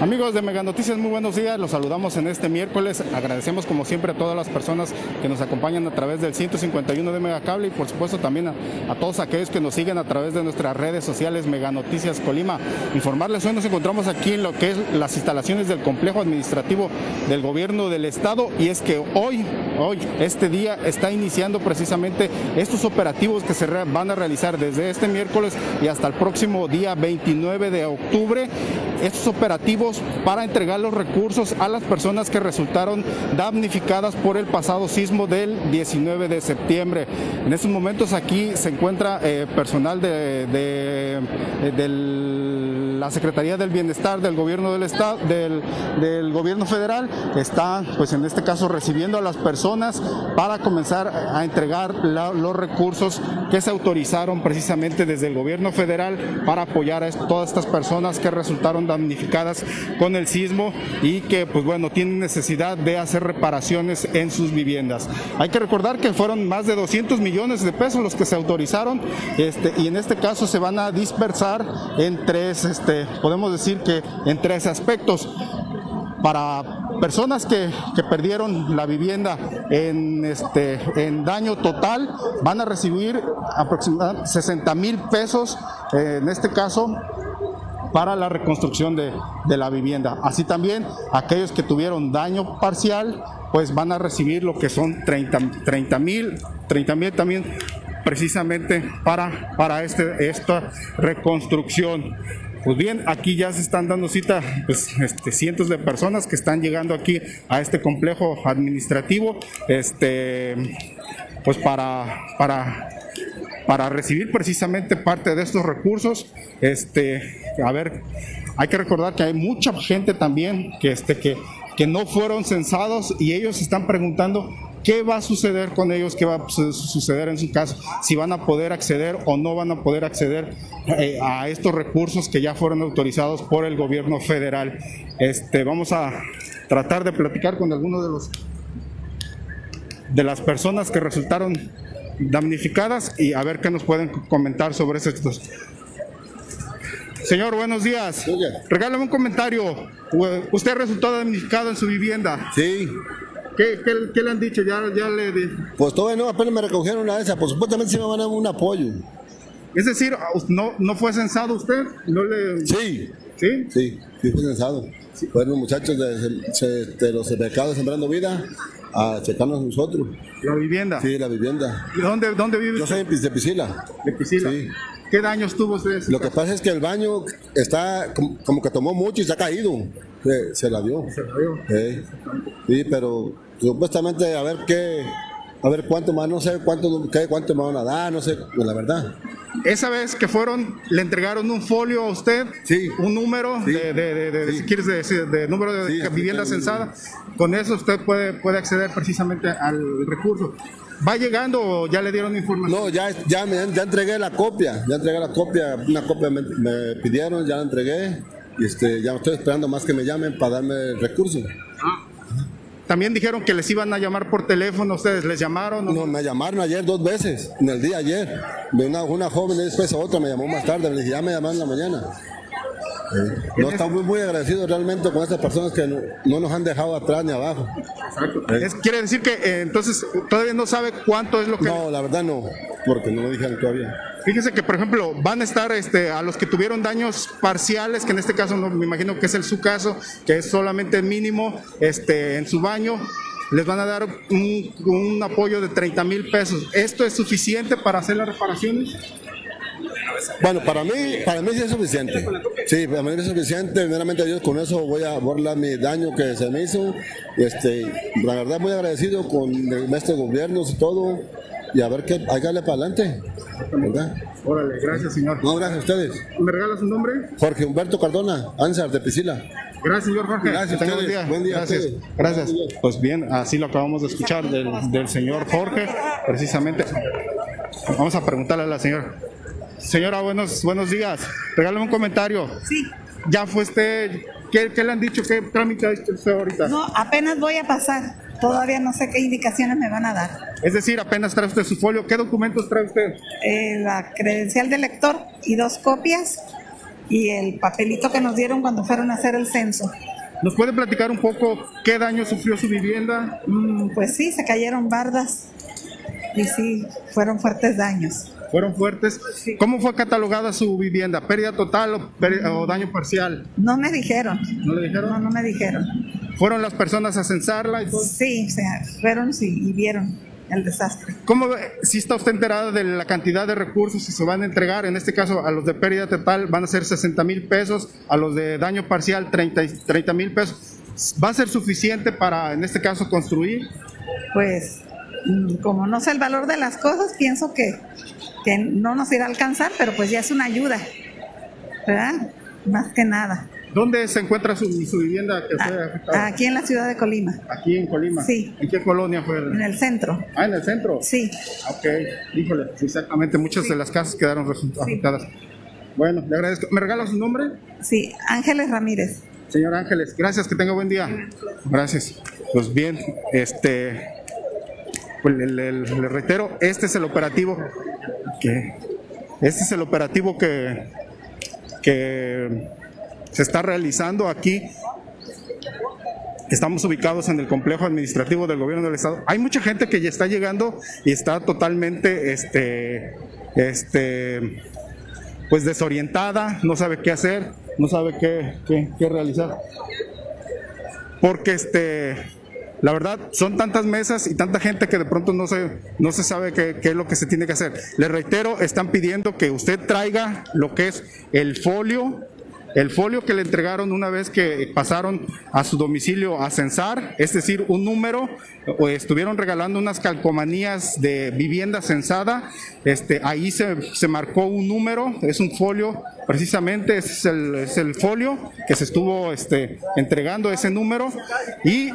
Amigos de Mega Noticias, muy buenos días. Los saludamos en este miércoles. Agradecemos como siempre a todas las personas que nos acompañan a través del 151 de Megacable y por supuesto también a, todos aquellos que nos siguen a través de nuestras redes sociales Mega Noticias Colima. Informarles, hoy nos encontramos aquí en lo que es las instalaciones del complejo administrativo del gobierno del estado y es que hoy, hoy, este día está iniciando precisamente estos operativos que se van a realizar desde este miércoles y hasta el próximo día 29 de octubre. Estos operativos para entregar los recursos a las personas que resultaron damnificadas por el pasado sismo del 19 de septiembre. En estos momentos aquí se encuentra eh, personal de, eh, la Secretaría del Bienestar del Gobierno del Estado, del, Gobierno Federal, está, pues en este caso, recibiendo a las personas para comenzar a entregar los recursos que se autorizaron precisamente desde el Gobierno Federal para apoyar a todas estas personas que resultaron damnificadas con el sismo y que, pues bueno, tienen necesidad de hacer reparaciones en sus viviendas. Hay que recordar que fueron más de 200 millones de pesos los que se autorizaron este, y en este caso se van a dispersar en tres, este, podemos decir que en tres aspectos para personas que, que perdieron la vivienda en, este, en daño total, van a recibir aproximadamente 60 mil pesos, eh, en este caso, para la reconstrucción de, de la vivienda. Así también aquellos que tuvieron daño parcial, pues van a recibir lo que son 30 mil, 30 mil también precisamente para, para este, esta reconstrucción. Pues bien, aquí ya se están dando cita pues, este, cientos de personas que están llegando aquí a este complejo administrativo, este, pues para, para para recibir precisamente parte de estos recursos. Este, a ver, hay que recordar que hay mucha gente también que, este, que, que no fueron censados y ellos están preguntando qué va a suceder con ellos, qué va a su- suceder en su caso, si van a poder acceder o no van a poder acceder eh, a estos recursos que ya fueron autorizados por el gobierno federal. Este, vamos a tratar de platicar con algunos de los de las personas que resultaron damnificadas y a ver qué nos pueden comentar sobre estos. Señor, buenos días. Regálame un comentario. Usted resultó damnificado en su vivienda. Sí, ¿Qué, qué- qué le han dicho? Ya, ya le pues todavía no, apenas me recogieron una de esas, pues supuestamente sí me van a dar un apoyo. Es decir, no, no fue censado usted. No le... Sí, ¿Sí? sí, sí fue censado. Fueron los muchachos de, se- de los mercados Sembrando Vida a checarnos nosotros. La vivienda. Sí, la vivienda. ¿Y dónde, dónde vive Yo soy de Piscila. De Piscila. Sí. ¿Qué daños tuvo usted? Lo que pasa es que el baño está como, como que tomó mucho y se ha caído. Se, se la dio. Se cayó. Sí, sí, pero supuestamente a ver qué, a ver cuánto más, no sé cuánto, qué, cuánto me van a dar, no sé, pues la verdad. Esa vez que fueron, le entregaron un folio a usted, Sí. un número Sí. de, de, de- Sí. si quieres decir, de número de vivienda censada. Con eso usted puede, puede acceder precisamente al recurso. ¿Va llegando o ya le dieron información? No, ya, ya, me, ya entregué la copia, ya entregué la copia, una copia me, me pidieron, ya la entregué, y este, ya estoy esperando más que me llamen para darme el recurso. También dijeron que les iban a llamar por teléfono, ustedes les llamaron. No, me llamaron ayer dos veces, en el día ayer. Una, una joven y después otra me llamó más tarde, le dije, ya me llamaron en la mañana. Eh, no, estamos muy, agradecidos realmente con estas personas que no, no nos han dejado atrás ni abajo. Es- quiere decir que eh, entonces todavía no sabe cuánto es lo que... No, la verdad no, porque no lo dijeron todavía. Fíjese que, por ejemplo, van a estar este, a los que tuvieron daños parciales, que en este caso no, me imagino que es el su caso, que es solamente mínimo este, en su baño, les van a dar un, un apoyo de 30 mil pesos. ¿Esto es suficiente para hacer las reparaciones? Bueno, para mí, para mí sí es suficiente. Sí, para mí es suficiente. Primeramente Dios, con eso voy a borrar mi daño que se me hizo. Este, la verdad muy agradecido con estos gobiernos y todo. Y a ver qué, hay que darle para adelante. ¿verdad? Órale, gracias, señor. No, gracias a ustedes. ¿Me regala su nombre? Jorge Humberto Cardona, Ansar de Piscila. Gracias, señor Jorge. Gracias Que tenga a buen día. Buen día Gracias. Gracias. Pues bien, así lo acabamos de escuchar del, del señor Jorge, precisamente. Vamos a preguntarle a la señora. Señora, buenos, buenos días. Regálame un comentario. Sí. ¿Ya fue usted? ¿Qué, qué le han dicho? ¿Qué trámite ha hecho usted ahorita? No, apenas voy a pasar. Todavía no sé qué indicaciones me van a dar. Es decir, apenas trae usted su folio. ¿Qué documentos trae usted? Eh, la credencial del lector y dos copias y el papelito que nos dieron cuando fueron a hacer el censo. ¿Nos puede platicar un poco qué daño sufrió su vivienda? Mm, pues sí, se cayeron bardas y sí, fueron fuertes daños. ¿Fueron fuertes? ¿Cómo fue catalogada su vivienda? ¿Pérdida total o, daño parcial? No me dijeron. ¿No le dijeron? No, no me dijeron. ¿Fueron las personas a censarla y todo? Sí, o sea, fueron sí, y vieron el desastre. ¿Cómo si está usted enterada de la cantidad de recursos que se van a entregar? En este caso, a los de pérdida total van a ser 60 mil pesos, a los de daño parcial 30 mil pesos. ¿Va a ser suficiente para, en este caso, construir? Pues, como no sé el valor de las cosas, pienso que, que no nos irá a alcanzar, pero pues ya es una ayuda, ¿verdad? Más que nada. ¿Dónde se encuentra su, vivienda que fue ah, afectada? Aquí en la ciudad de Colima. Aquí en Colima. Sí. ¿En qué colonia fue? En el centro. Ah, en el centro. Sí. Ok, híjole, exactamente, muchas de las casas quedaron afectadas. Bueno, le agradezco. ¿Me regala su nombre? Sí, Ángeles Ramírez. Señor Ángeles, gracias, que tenga buen día. Gracias. Pues bien, este, pues le, reitero, este es el operativo que, este es el operativo que, que se está realizando aquí. Estamos ubicados en el complejo administrativo del gobierno del estado. Hay mucha gente que ya está llegando y está totalmente este, este, pues desorientada, no sabe qué hacer, no sabe qué, qué, realizar. Porque este, la verdad, son tantas mesas y tanta gente que de pronto no se, no se sabe qué, qué, es lo que se tiene que hacer. Le reitero, están pidiendo que usted traiga lo que es el folio el folio que le entregaron una vez que pasaron a su domicilio a censar, es decir, un número, o estuvieron regalando unas calcomanías de vivienda censada, este, ahí se, marcó un número, es un folio, precisamente es el, es el folio que se estuvo este, entregando ese número y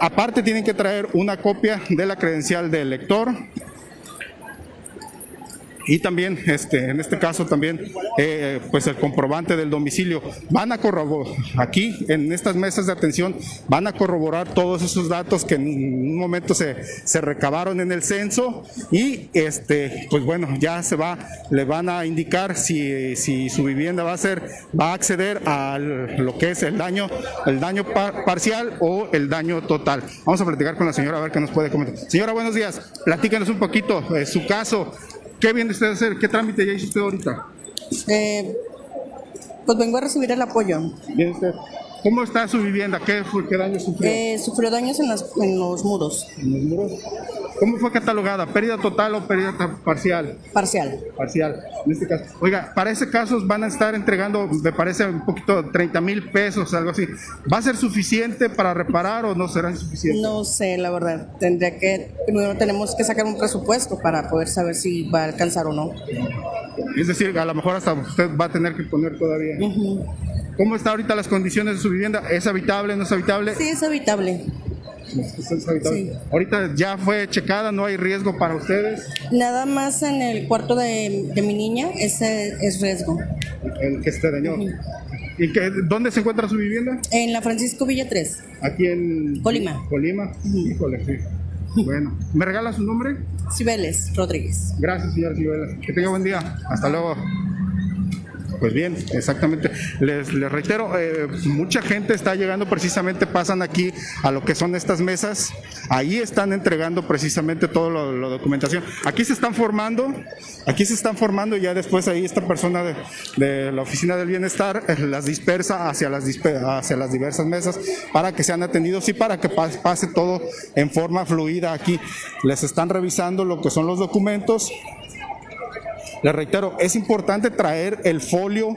aparte tienen que traer una copia de la credencial del lector, y también, este, en este caso también, eh, pues el comprobante del domicilio. Van a corroborar, aquí en estas mesas de atención, van a corroborar todos esos datos que en un momento se, se recabaron en el censo y, este, pues bueno, ya se va, le van a indicar si, si su vivienda va a ser, va a acceder a lo que es el daño, el daño parcial o el daño total. Vamos a platicar con la señora a ver qué nos puede comentar. Señora, buenos días. Platíquenos un poquito eh, su caso. ¿Qué viene usted a hacer? ¿Qué trámite ya hizo usted ahorita? Eh, pues vengo a recibir el apoyo. Bien usted. ¿Cómo está su vivienda? ¿Qué, qué daño sufrió? Eh, sufrió daños en, en los muros. ¿En los muros? ¿Cómo fue catalogada? ¿Pérdida total o pérdida parcial? Parcial. Parcial, en este caso. Oiga, para ese caso van a estar entregando, me parece, un poquito, 30 mil pesos, algo así. ¿Va a ser suficiente para reparar o no será suficiente? No sé, la verdad. Tendría que, primero tenemos que sacar un presupuesto para poder saber si va a alcanzar o no. Es decir, a lo mejor hasta usted va a tener que poner todavía. ¿Cómo están ahorita las condiciones de su vivienda? ¿Es habitable, no es habitable? Sí, es habitable. Ahorita ya fue checada, no hay riesgo para ustedes. Nada más en el cuarto de, mi niña, ese es riesgo. El que esté dañado. ¿Y que, dónde se encuentra su vivienda? En la Francisco Villa 3. Aquí en Colima. Colima. Híjole, sí. Bueno, ¿me regala su nombre? Cibeles Rodríguez. Gracias, señor Cibeles. Que tenga buen día. Hasta luego. Pues bien, exactamente. Les, reitero, eh, mucha gente está llegando precisamente, pasan aquí a lo que son estas mesas, ahí están entregando precisamente toda la documentación. Aquí se están formando, aquí se están formando y ya después ahí esta persona de, la oficina del bienestar eh, las dispersa hacia las, hacia las diversas mesas para que sean atendidos y para que pase todo en forma fluida aquí. Les están revisando lo que son los documentos les reitero, es importante traer el folio,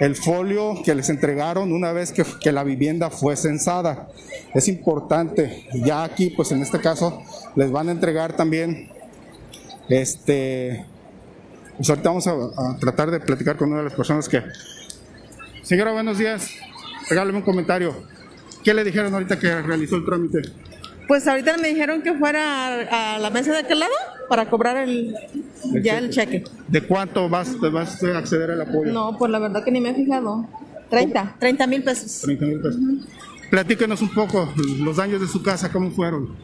el folio que les entregaron una vez que, la vivienda fue censada. Es importante. Ya aquí, pues en este caso, les van a entregar también este. Pues ahorita vamos a, tratar de platicar con una de las personas que. Señora, buenos días. Regálame un comentario. ¿Qué le dijeron ahorita que realizó el trámite? Pues ahorita me dijeron que fuera a, la mesa de aquel lado para cobrar el, ya el cheque. ¿De cuánto vas, vas a acceder al apoyo? No, pues la verdad que ni me he fijado. 30, 30 mil pesos. 30 mil pesos. platíquenos un poco los daños de su casa, cómo fueron.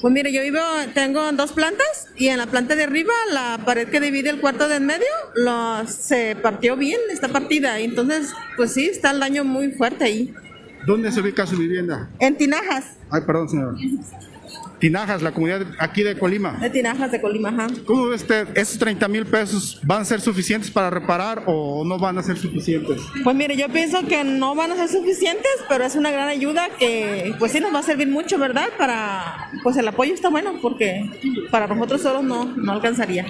Pues mire, yo vivo, tengo dos plantas y en la planta de arriba, la pared que divide el cuarto de en medio, lo, se partió bien, esta partida. Entonces, pues sí, está el daño muy fuerte ahí. ¿Dónde se ubica su vivienda? En Tinajas. Ay, perdón, señor. Tinajas, la comunidad aquí de Colima. De Tinajas de Colima, ajá. ¿Cómo ve usted? ¿Esos 30 mil pesos van a ser suficientes para reparar o no van a ser suficientes? Pues mire, yo pienso que no van a ser suficientes, pero es una gran ayuda que pues sí nos va a servir mucho, ¿verdad? Para, pues el apoyo está bueno porque para nosotros solos no, no alcanzaría.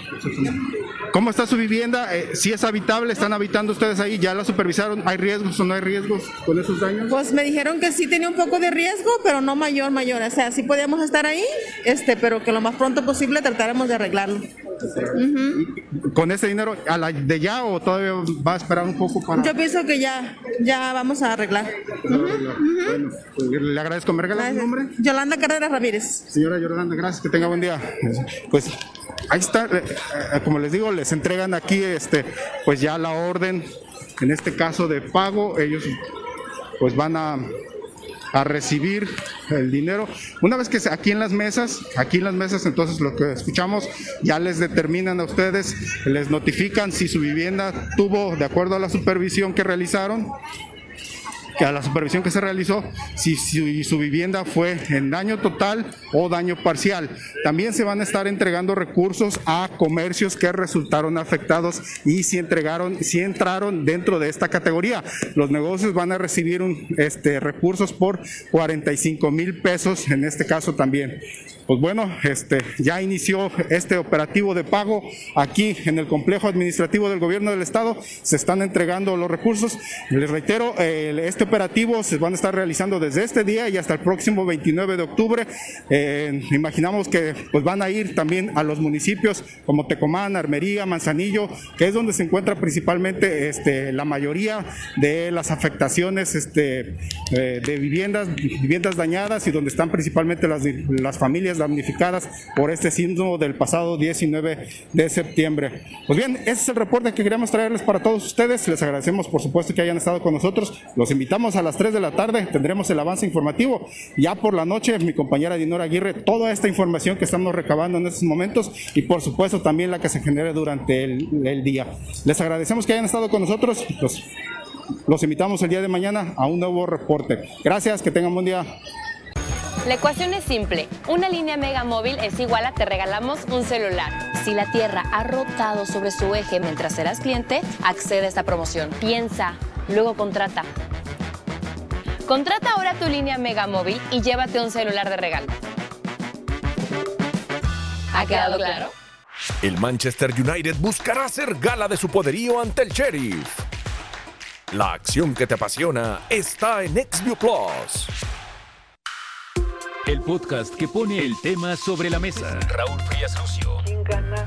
¿Cómo está su vivienda? Eh, si es habitable, ¿están habitando ustedes ahí? ¿Ya la supervisaron? ¿Hay riesgos o no hay riesgos con esos daños? Pues me dijeron que sí tenía un poco de riesgo, pero no mayor, mayor. O sea, sí podíamos estar ahí, este, pero que lo más pronto posible tratáramos de arreglarlo. ¿Con ese dinero a la de ya o todavía va a esperar un poco para...? Yo pienso que ya, ya vamos a arreglar. Bueno, pues, le agradezco. ¿Me regala su nombre? Yolanda Carrera Ramírez. Señora Yolanda, gracias. Que tenga buen día. Pues ahí está. eh, eh, Como les digo, les entregan aquí este, pues ya la orden, en este caso de pago. Ellos pues van a a recibir el dinero. Una vez que aquí en las mesas, aquí en las mesas, entonces lo que escuchamos ya les determinan a ustedes, les notifican si su vivienda tuvo, de acuerdo a la supervisión que realizaron, que a la supervisión que se realizó, si, su vivienda fue en daño total o daño parcial. También se van a estar entregando recursos a comercios que resultaron afectados y si entregaron, si entraron dentro de esta categoría. Los negocios van a recibir este, recursos por 45 mil pesos, en este caso también. Pues bueno, este, ya inició este operativo de pago aquí en el complejo administrativo del gobierno del estado. Se están entregando los recursos. Les reitero, este operativo se van a estar realizando desde este día y hasta el próximo 29 de octubre. Eh, imaginamos que pues van a ir también a los municipios como Tecomán, Armería, Manzanillo, que es donde se encuentra principalmente este, la mayoría de las afectaciones este, eh, de viviendas, viviendas dañadas y donde están principalmente las, las familias damnificadas por este síndrome del pasado 19 de septiembre. Pues bien, ese es el reporte que queríamos traerles para todos ustedes. Les agradecemos por supuesto que hayan estado con nosotros. Los invitamos a las 3 de la tarde, tendremos el avance informativo. Ya por la noche, mi compañera Dinora Aguirre, toda esta información que estamos recabando en estos momentos y por supuesto también la que se genere durante el, el día. Les agradecemos que hayan estado con nosotros. Los, los invitamos el día de mañana a un nuevo reporte. Gracias, que tengan buen día. La ecuación es simple. Una línea Mega Móvil es igual a te regalamos un celular. Si la Tierra ha rotado sobre su eje mientras eras cliente, accede a esta promoción. Piensa, luego contrata. Contrata ahora tu línea Mega Móvil y llévate un celular de regalo. ¿Ha quedado claro? El Manchester United buscará hacer gala de su poderío ante el Sheriff. La acción que te apasiona está en XView Plus. El podcast que pone el tema sobre la mesa. Raúl Frías Lucio. ¿Quién gana